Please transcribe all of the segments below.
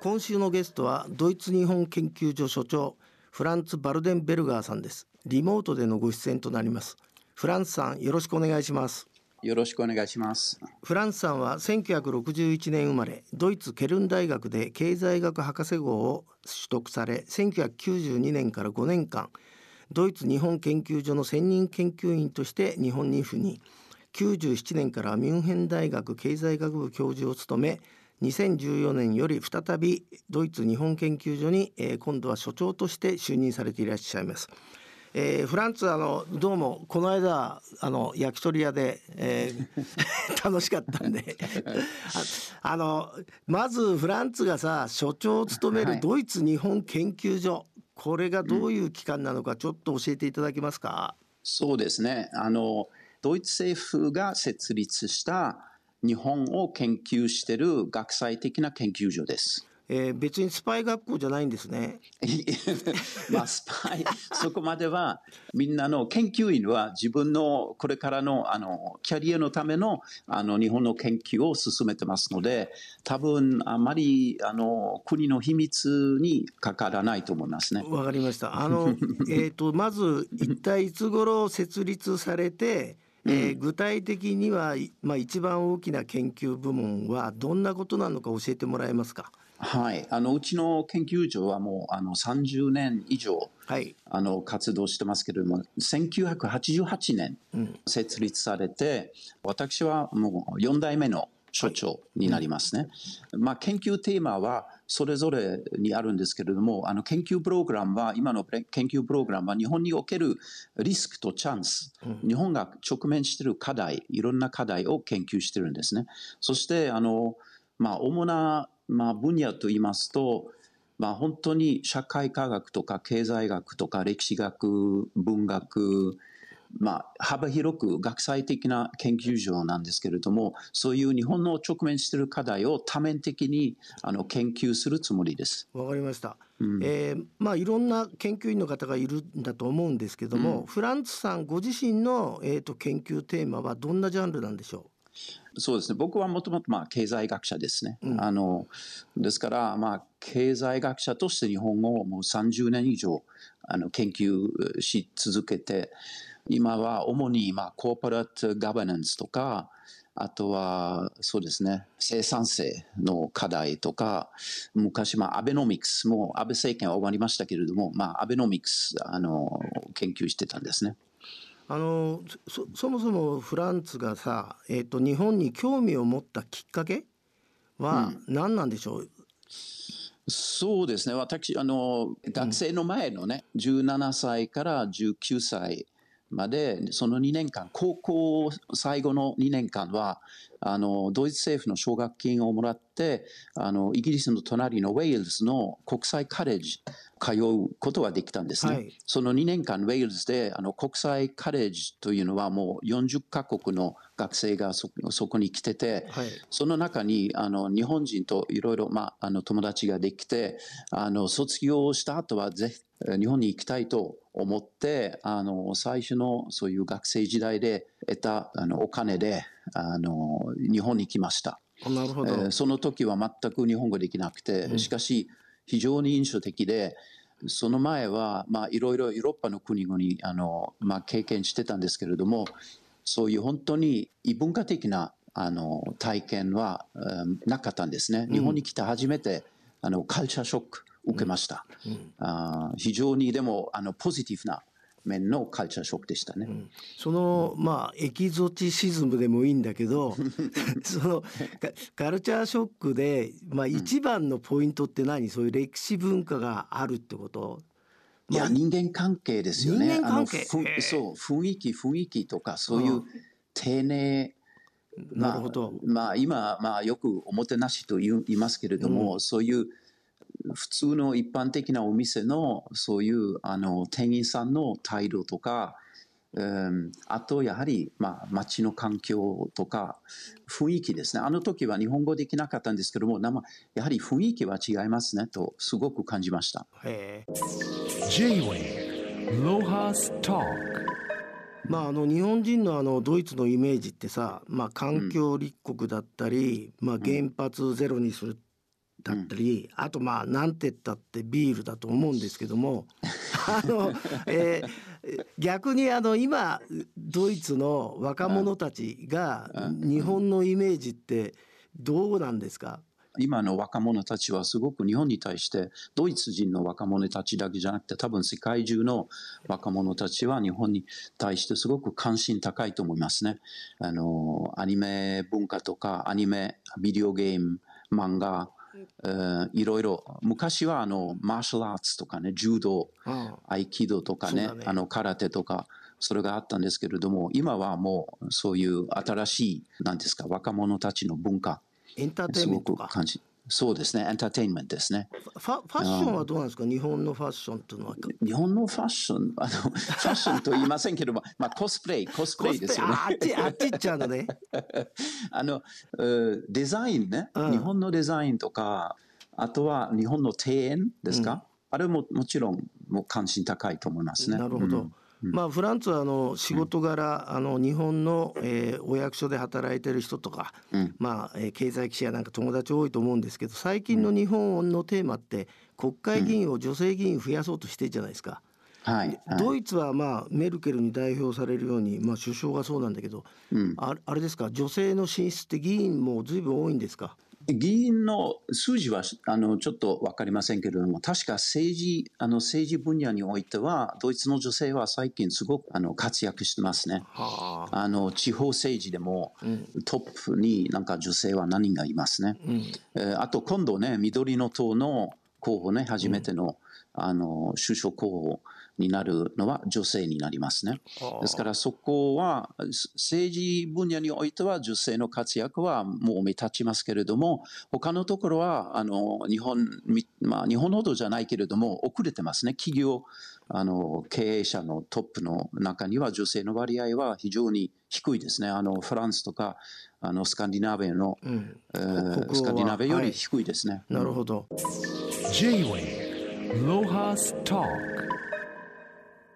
今週のゲストはドイツ日本研究所所長フランツ・バルデンベルガーさんです。リモートでのご出演となります。フランツさんよろしくお願いします。よろしくお願いします。フランツさんは1961年生まれドイツケルン大学で経済学博士号を取得され1992年から5年間ドイツ日本研究所の専任研究員として日本に赴任97年からミュンヘン大学経済学部教授を務め2014年より再びドイツ日本研究所に、えー今度は所長として就任されていらっしゃいます。えーフランツあのどうもこの間あの焼き鳥屋で、えー 楽しかったんでああのまずフランツがさ所長を務めはいるドイツ日本研究所、これがどういう機関なのかちょっと教えていただけますか、そうですね。あの、ドイツ政府が設立した日本を研究している学際的な研究所です。えー別にスパイ学校じゃないんですね まあ、スパイ、そこまでは、みんなの研究員は自分のこれからの、あの、キャリアのための、あの、日本の研究を進めてますので、多分、あまり、あの、国の秘密にかからないと思いますね。わかりました。あの、えっと、まず、一体いつ頃設立されて。えー具体的には、いまあ、一番大きな研究部門はどんなことなのか教えてもらえますか？はい。あの、うちの研究所はもう、あの、30年以上、はい。あの、活動してますけれども、1988年設立されて、私はもう4代目の所長になりますね。まあ、研究テーマはそれぞれにあるんですけれども、あの、研究プログラムは、今の研究プログラムは日本におけるリスクとチャンス、日本が直面している課題、いろんな課題を研究してるんですね。そして、あの、まあ、主な、まあ、分野といいますと、まあ、本当に社会科学とか経済学とか歴史学、文学、まあ、幅広く学際的な研究所なんですけれども、そういう日本の直面している課題を多面的にあの研究するつもりです。わかりました。えーまあ、いろんな研究員の方がいるんだと思うんですけども、フランツさんご自身の、えー、と研究テーマはどんなジャンルなんでしょそうですね。僕はもともとまあ経済学者ですね。あの、ですから、まあ、経済学者として日本語をもう30年以上、あの、研究し続けて、今は主にまあ、コーポレートガバナンスとか、あとは、そうですね、生産性の課題とか、昔、まあ、アベノミクスも、安倍政権は終わりましたけれども、まあ、アベノミクス、あの、研究してたんですね。うあのそそもそもフランツがさ、えー、と日本に興味を持ったきっかけは何なんでしょう、そうですね。私、あの、学生の前のね、17歳から19歳まで、その2年間、高校最後の2年間は、あの、ドイツ政府の奨学金をもらって、あの、イギリスの隣のウェールズの国際カレッジ通うことができたんですね。はいその2年間、ウェールズで、あの、国際カレッジというのはもう40カ国の学生がそそこに来てて、はいその中にあの日本人といろいろまああの友達ができてあの卒業した後はぜ日本に行きたいと思ってあの最初のそういう学生時代で得たあのお金であの日本に来ました。あなるほど、えーその時は全く日本語できなくて、しかし非常に印象的で、その前は、まあ、いろいろヨーロッパの国々あの、まあ、経験してたんですけれども、そういう本当に異文化的なあの体験は、うんなかったんですね。日本に来て初めて、あのカルチャーショック受けました。あー非常にでもあのポジティブな面のカルチャーショックでしたね。そのまあエキゾチシズムでもいいんだけど そのカカルチャーショックで、まあ、一番のポイントって何、そういう歴史文化があるってこと？いや、人間関係ですよね。人間関係。そう、雰囲気、雰囲気とか、そういう丁寧、なるほど、まあ、今、まあ、よくおもてなしと言いますけれども、そういう普通の一般的なお店の、そういうあの店員さんの態度とか、うん、あと、やはり、まあ、街の環境とか、雰囲気ですね。あの時は日本語できなかったんですけども、なまやはり雰囲気は違いますね、と、すごく感じました。まあ、あの日本人のあのドイツのイメージってさ、まあ、環境立国だったり、まあ、原発ゼロにするだったり、あとまあなんて言ったってビールだと思うんですけども あの、えー、逆にあの今ドイツの若者たちが日本のイメージってどうなんですか？今の若者たちはすごく日本に対してドイツ人の若者たちだけじゃなくて多分世界中の若者たちは日本に対してすごく関心高いと思いますね。あのアニメ文化とかアニメビデオゲーム漫画いろいろ。昔はあのマーシャルアーツとかね柔道合気道とかね、ね、あの空手とかそれがあったんですけれども今はもうそういう新しい何ですか若者たちの文化エンターテインメントか。そうですね、エンターテインメントですね。ファファッションはどうなんですか、日本のファッションというのは。日本のファッション、あのファッションと言いませんけども、まあ、コスプレイ、コスプレイですよね。あっち、あっち行っちゃうのね。あの、デザインね、うん、日本のデザインとか、あとは日本の庭園ですか、うん、あれももちろんもう関心高いと思いますね。なるほど。うんまあ、フランツはあの仕事柄、あの日本の、えー、お役所で働いてる人とか、まあえー、経済記者なんか友達多いと思うんですけど最近の日本のテーマって国会議員を女性議員増やそうとしてるじゃないですか。はい、ドイツはまあメルケルに代表されるように、まあ、首相がそうなんだけど、うん、ああれですか？女性の進出って議員もずいぶん多いんですか？議員の数字はあのちょっと分かりませんけれども、確か政治あの政治分野においては、ドイツの女性は最近すごくあの活躍してますね。はあ、あの地方政治でも、トップになんか女性は何人がいますね。うん、えー、あと今度ね、緑の党の候補ね、初めての、うん、あの首相候補になるのは女性になりますね。ですからそこは政治分野においては女性の活躍はもう目立ちますけれども他のところはあの日本、まあ、日本ほどじゃないけれども遅れてますね。企業あの経営者のトップの中には女性の割合は非常に低いですね。あのフランスとかあのスカンディナビアの、うんえー、スカンディナビアより低いですね。はい、なるほど。J-Way ロハスター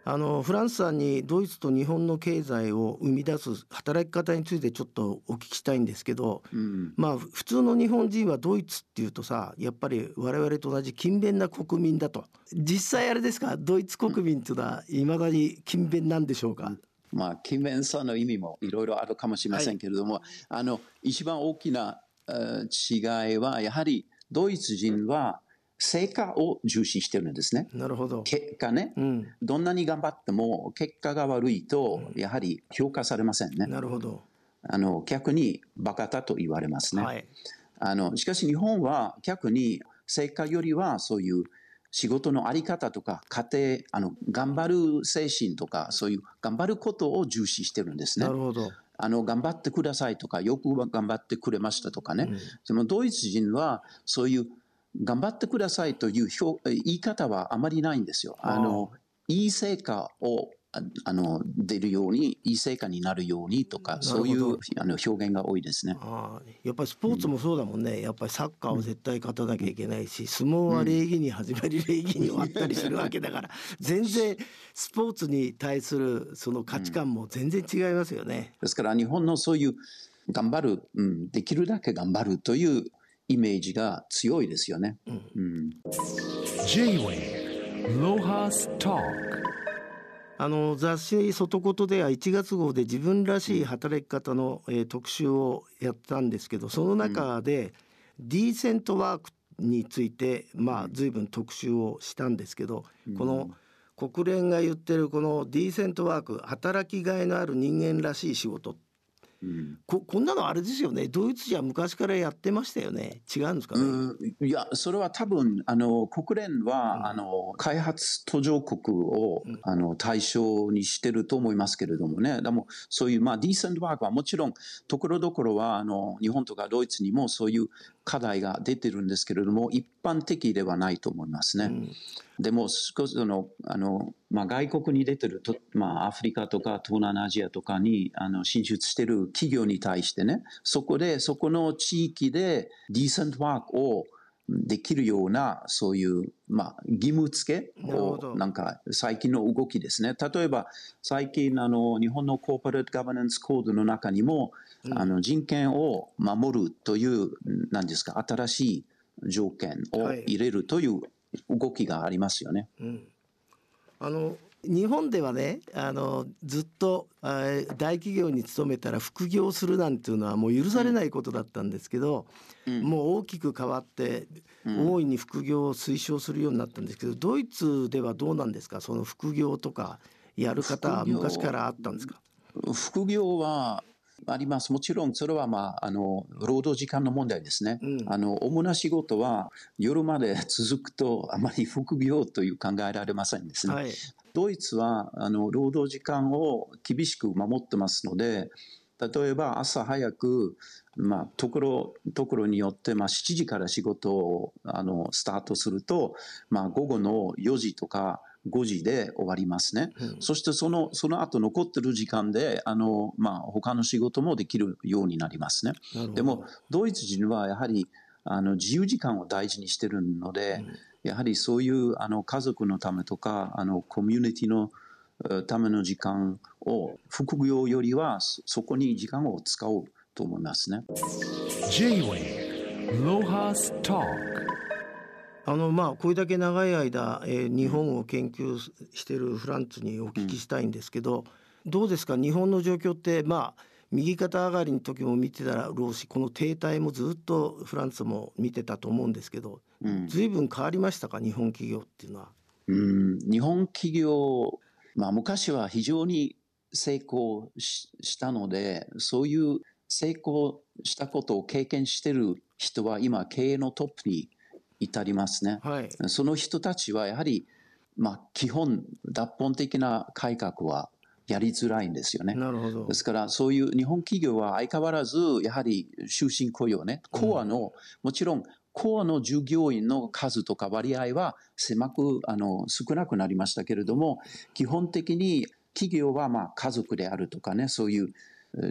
あのフランスさんにドイツと日本の経済を生み出す働き方についてちょっとお聞きしたいんですけど、うん、まあ普通の日本人はドイツっていうとさやっぱり我々と同じ勤勉な国民だと。実際あれですか？ドイツ国民っていうのはいまだに勤勉なんでしょうか、うんまあ、勤勉さの意味もいろいろあるかもしれませんけれども、はい、あの一番大きな違いはやはりドイツ人は成果を重視してるんですね。なるほど。結果ね、うん、どんなに頑張っても結果が悪いと、やはり評価されませんね。なるほど。あの、逆にバカだと言われますね。はい、あの、しかし日本は逆に成果よりはそういう仕事のあり方とか家庭、あの、頑張る精神とか、そういう頑張ることを重視してるんですね。なるほど。あの、頑張ってくださいとか、よく頑張ってくれましたとかね。うん、でもドイツ人はそういう頑張ってくださいという言い方はあまりないんですよ。あの、いい成果をあの出るようにいい成果になるようにとかそういうあの表現が多いですね。あやっぱりスポーツもそうだもんね、うん、やっぱりサッカーは絶対勝たなきゃいけないし、相撲は礼儀に始まり礼儀に終わったりするわけだから 全然スポーツに対するその価値観も全然違いますよね、ですから日本のそういう頑張る、うん、できるだけ頑張るというイメージが強いですよね。うんうん、あの雑誌「外言」では1月号で自分らしい働き方の、えー、特集をやったんですけどその中で、うん、ディーセントワークについてまあ随分特集をしたんですけど、この国連が言ってるこのディーセントワーク働きがいのある人間らしい仕事うん、ここんなのあれですよね。ドイツじゃ昔からやってましたよね。違うんですかね？いやそれは多分あの国連は、うん、あの開発途上国を、うん、あの対象にしてると思いますけれどもね。でもそういう、まあ、ディーセントワークはもちろんところどころはあの日本とかドイツにもそういう課題が出てるんですけれども一般的ではないと思いますね。でも少しそのあの、まあ、外国に出てると、まあ、アフリカとか東南アジアとかにあの進出してる企業に対してねそこでそこの地域でディーセントワークをできるような、そういう、まあ、義務付けを、なんか、最近の動きですね。例えば、最近、あの、日本のコーポレートガバナンスコードの中にも、うん、あの、人権を守るという、何ですか、新しい条件を入れるという動きがありますよね。はいうん、あの日本ではねあのずっと大企業に勤めたら副業するなんていうのはもう許されないことだったんですけど、うん、もう大きく変わって、うん、大いに副業を推奨するようになったんですけどドイツではどうなんですか？その副業とかやる方は昔からあったんですか？副業はあります。もちろん、それは、まあ、あの、労働時間の問題ですね。うん、あの、主な仕事は夜まで続くと、あまり副業という考えられませんですね。はい、ドイツは、あの、労働時間を厳しく守ってますので、例えば朝早く、まあ、ところ、ところによって、まあ、7時から仕事を、あの、スタートすると、まあ、午後の4時とか、5時で終わりますね。うん、そしてその、その後残ってる時間で、あの、まあ、他の仕事もできるようになりますね。でも、ドイツ人はやはり、あの、自由時間を大事にしてるので、うん、やはりそういう、あの、家族のためとか、あの、コミュニティのための時間を、副業よりは、そこに時間を使おうと思いますね。あのまあこれだけ長い間、えー、日本を研究しているフランツにお聞きしたいんですけど、うん、どうですか？日本の状況ってまあ右肩上がりの時も見てたろうしこの停滞もずっとフランツも見てたと思うんですけど、うん、随分変わりましたか？日本企業っていうのは。うん日本企業、まあ、昔は非常に成功したのでそういう成功したことを経験してる人は今経営のトップに至りますね。はい、その人たちはやはり、まあ、基本、脱本的な改革はやりづらいんですよね。なるほど。ですから、そういう日本企業は相変わらず、やはり終身雇用ね、コアの、うん、もちろん、コアの従業員の数とか割合は狭く、あの、少なくなりましたけれども、基本的に企業はまあ家族であるとかね、そういう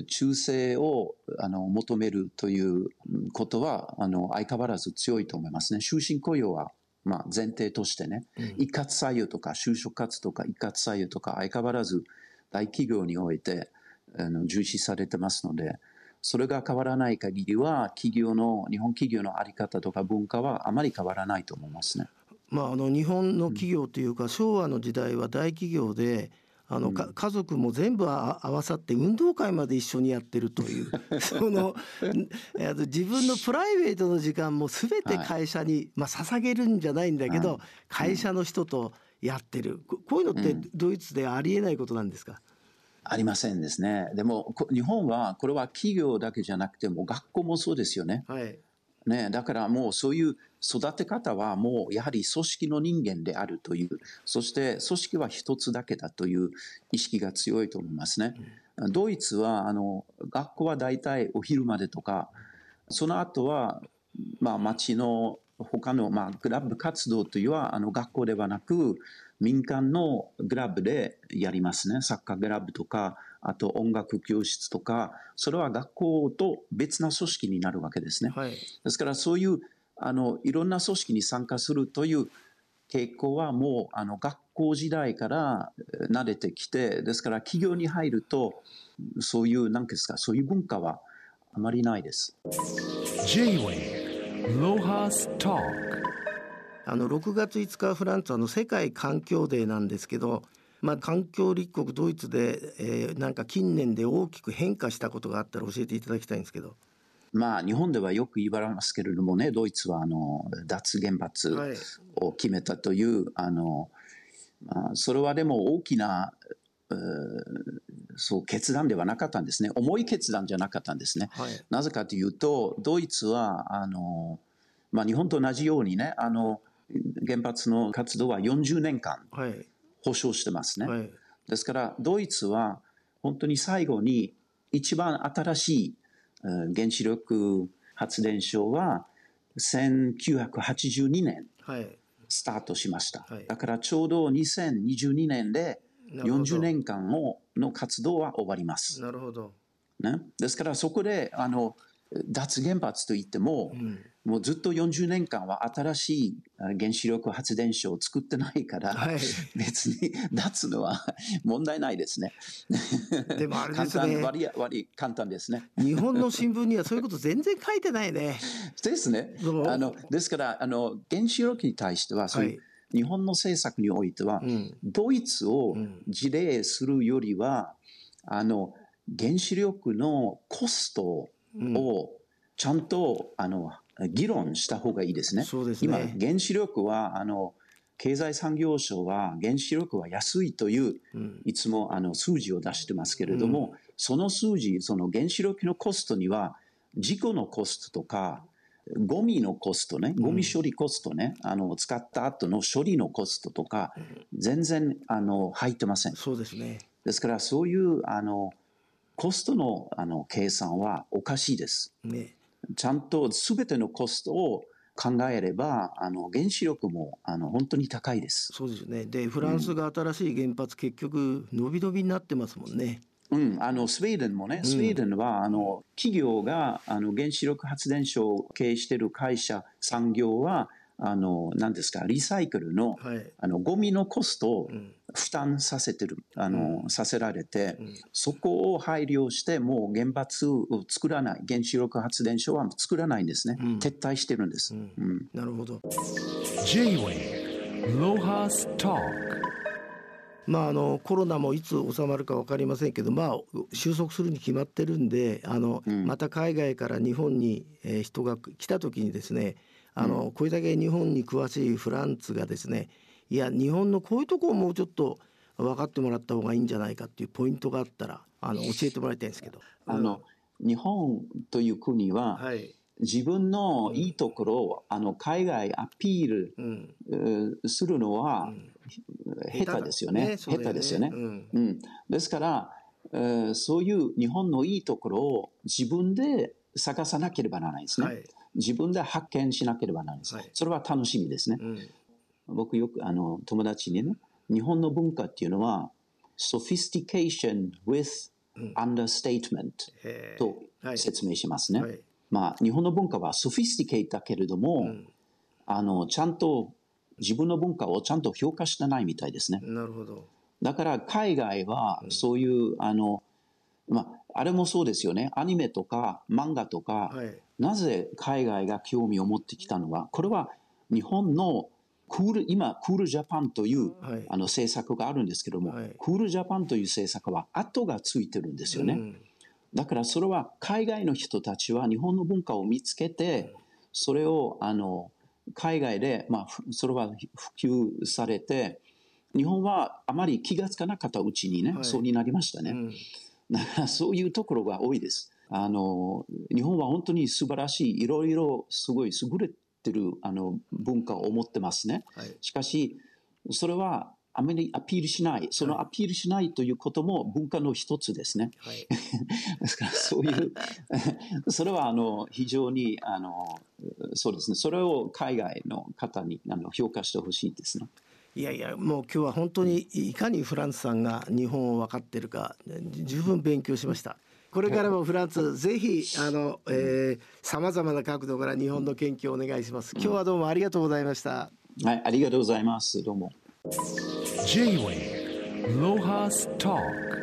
忠誠をあの求めるということはあの相変わらず強いと思いますね。終身雇用はまあ前提としてね、うん、一括採用とか就職活とか一括採用とか相変わらず大企業においてあの重視されてますので、それが変わらない限りは企業の日本企業の在り方とか文化はあまり変わらないと思いますね。まあ、あの日本の企業というか、昭和の時代は大企業であの、うん、家族も全部合わさって運動会まで一緒にやってるという その自分のプライベートの時間も全て会社に、はい、まあ捧げるんじゃないんだけど、はい、会社の人とやってるこういうのってドイツでありえないことなんですか、ありませんですね。でも日本はこれは企業だけじゃなくても学校もそうですよね。はい、ねだからもうそういう育て方はもうやはり組織の人間であるという、そして組織は一つだけだという意識が強いと思いますね。ドイツは、あの、学校は大体お昼までとか、その後は、まあ町の他の、まあ、グラブ活動というのは、あの、学校ではなく、民間のグラブでやりますね。サッカーグラブとか、あと音楽教室とか、それは学校と別な組織になるわけですね。はい、ですからそういうあの、いろんな組織に参加するという傾向はもう、あの、学校時代から慣れてきて、ですから企業に入ると、そういう、なんですか、そういう文化はあまりないです。J-Way あの6月5日フランスはの世界環境デーなんですけど、まあ、環境立国ドイツで、えー、なんか近年で大きく変化したことがあったら教えていただきたいんですけど。まあ、日本ではよく言われますけれどもね、ドイツはあの脱原発を決めたという、はい、あのまあ、それはでも大きな、そう決断ではなかったんですね。重い決断じゃなかったんですね。はい、なぜかというと、ドイツはあの、まあ、日本と同じようにね、あの原発の活動は40年間保証してますね。はい、ですから、ドイツは本当に最後に一番新しい原子力発電所は1982年スタートしました。はい、だからちょうど2022年で40年間の活動は終わります。なるほど。ね、ですからそこであの脱原発といっても、もうずっと40年間は新しい原子力発電所を作ってないから、はい別に脱のは問題ないですね。でもあれです簡単ね割り割り簡単ですね。日本の新聞にはそういうこと全然書いてないね。ですね。あのですからあの原子力に対してはそういう、はい日本の政策においては、ん。ドイツを事例するよりは、あの原子力のコストをちゃんと、あの議論した方がいいですね。そうですね。今原子力はあの経済産業省は原子力は安いという、いつもあの数字を出してますけれども、その数字、その原子力のコストには、事故のコストとか、ゴミのコストね、ゴミ処理コストね、あの使った後の処理のコストとか、全然あの入ってません。そうですね。ですから、そういうあのコストのあの計算はおかしいです。ね。ちゃんとすべてのコストを考えれば、あの原子力もあの本当に高いです。そうですよね。でフランスが新しい原発結局伸び伸びになってますもんね。うん、あのスウェーデンもね、スウェーデンは、あの企業があの原子力発電所を経営している会社、産業は、あの何ですか、リサイクルの,、はい。あのゴミのコストを負担させてる、あのさせられて、そこを配慮して、もう原発を作らない、原子力発電所は作らないんですね、撤退してるんです。うん。なるほど。J-Wave Lohas Talk まああのコロナもいつ収まるか分かりませんけど、まあ収束するに決まってるんで、あの、また海外から日本に、えー人が来た時にですね、あの、これだけ日本に詳しいフランツがですね、いや日本のこういうとこをもうちょっと分かってもらった方がいいんじゃないかっていうポイントがあったら、あの教えてもらいたいんですけど。あの日本という国は、はい。自分のいいところをあの海外アピール、するのは、下手ですよね。下手ですよね。うん。うん、ですから、えーそういう日本のいいところを自分で探さなければならないですね。はい自分で発見しなければならないです。はいそれは楽しみですね。うん。僕よくあの友達にね、日本の文化っていうのは、sophistication with understatement へーとはい説明しますね。はいまあ、日本の文化は sophisticate だけれども、あのちゃんと自分の文化をちゃんと評価してないみたいですね。なるほど。だから海外はそういう、あの、まあ、あれもそうですよね。アニメとか漫画とか、はい。なぜ海外が興味を持ってきたのは、これは日本のクール、今、クールジャパンという、はいあの政策があるんですけども、はいクールジャパンという政策は後がついてるんですよね。うんだからそれは海外の人たちは日本の文化を見つけて、それをあの海外で、まあ、ふそれは普及されて、日本はあまり気がつかなかったうちにね、はいそうになりましたね。うん だからそういうところが多いです。あの日本は本当に素晴らしい、いろいろすごい優れてるあの文化を持ってますね。はい。しかし、それはあまりアピールしない、そのアピールしないということも文化の一つですね。はい。ですからそういう、それはあの非常にあのそうですね、それを海外の方にあの評価してほしいですね。いやいやもう今日は本当にいかにフランスさんが日本を分かってるか十分勉強しました。これからもフランスぜひあのさまざまな角度から日本の研究をお願いします。今日はどうもありがとうございました。はい、ありがとうございます。どうも。J-Wave, Loja's Talk.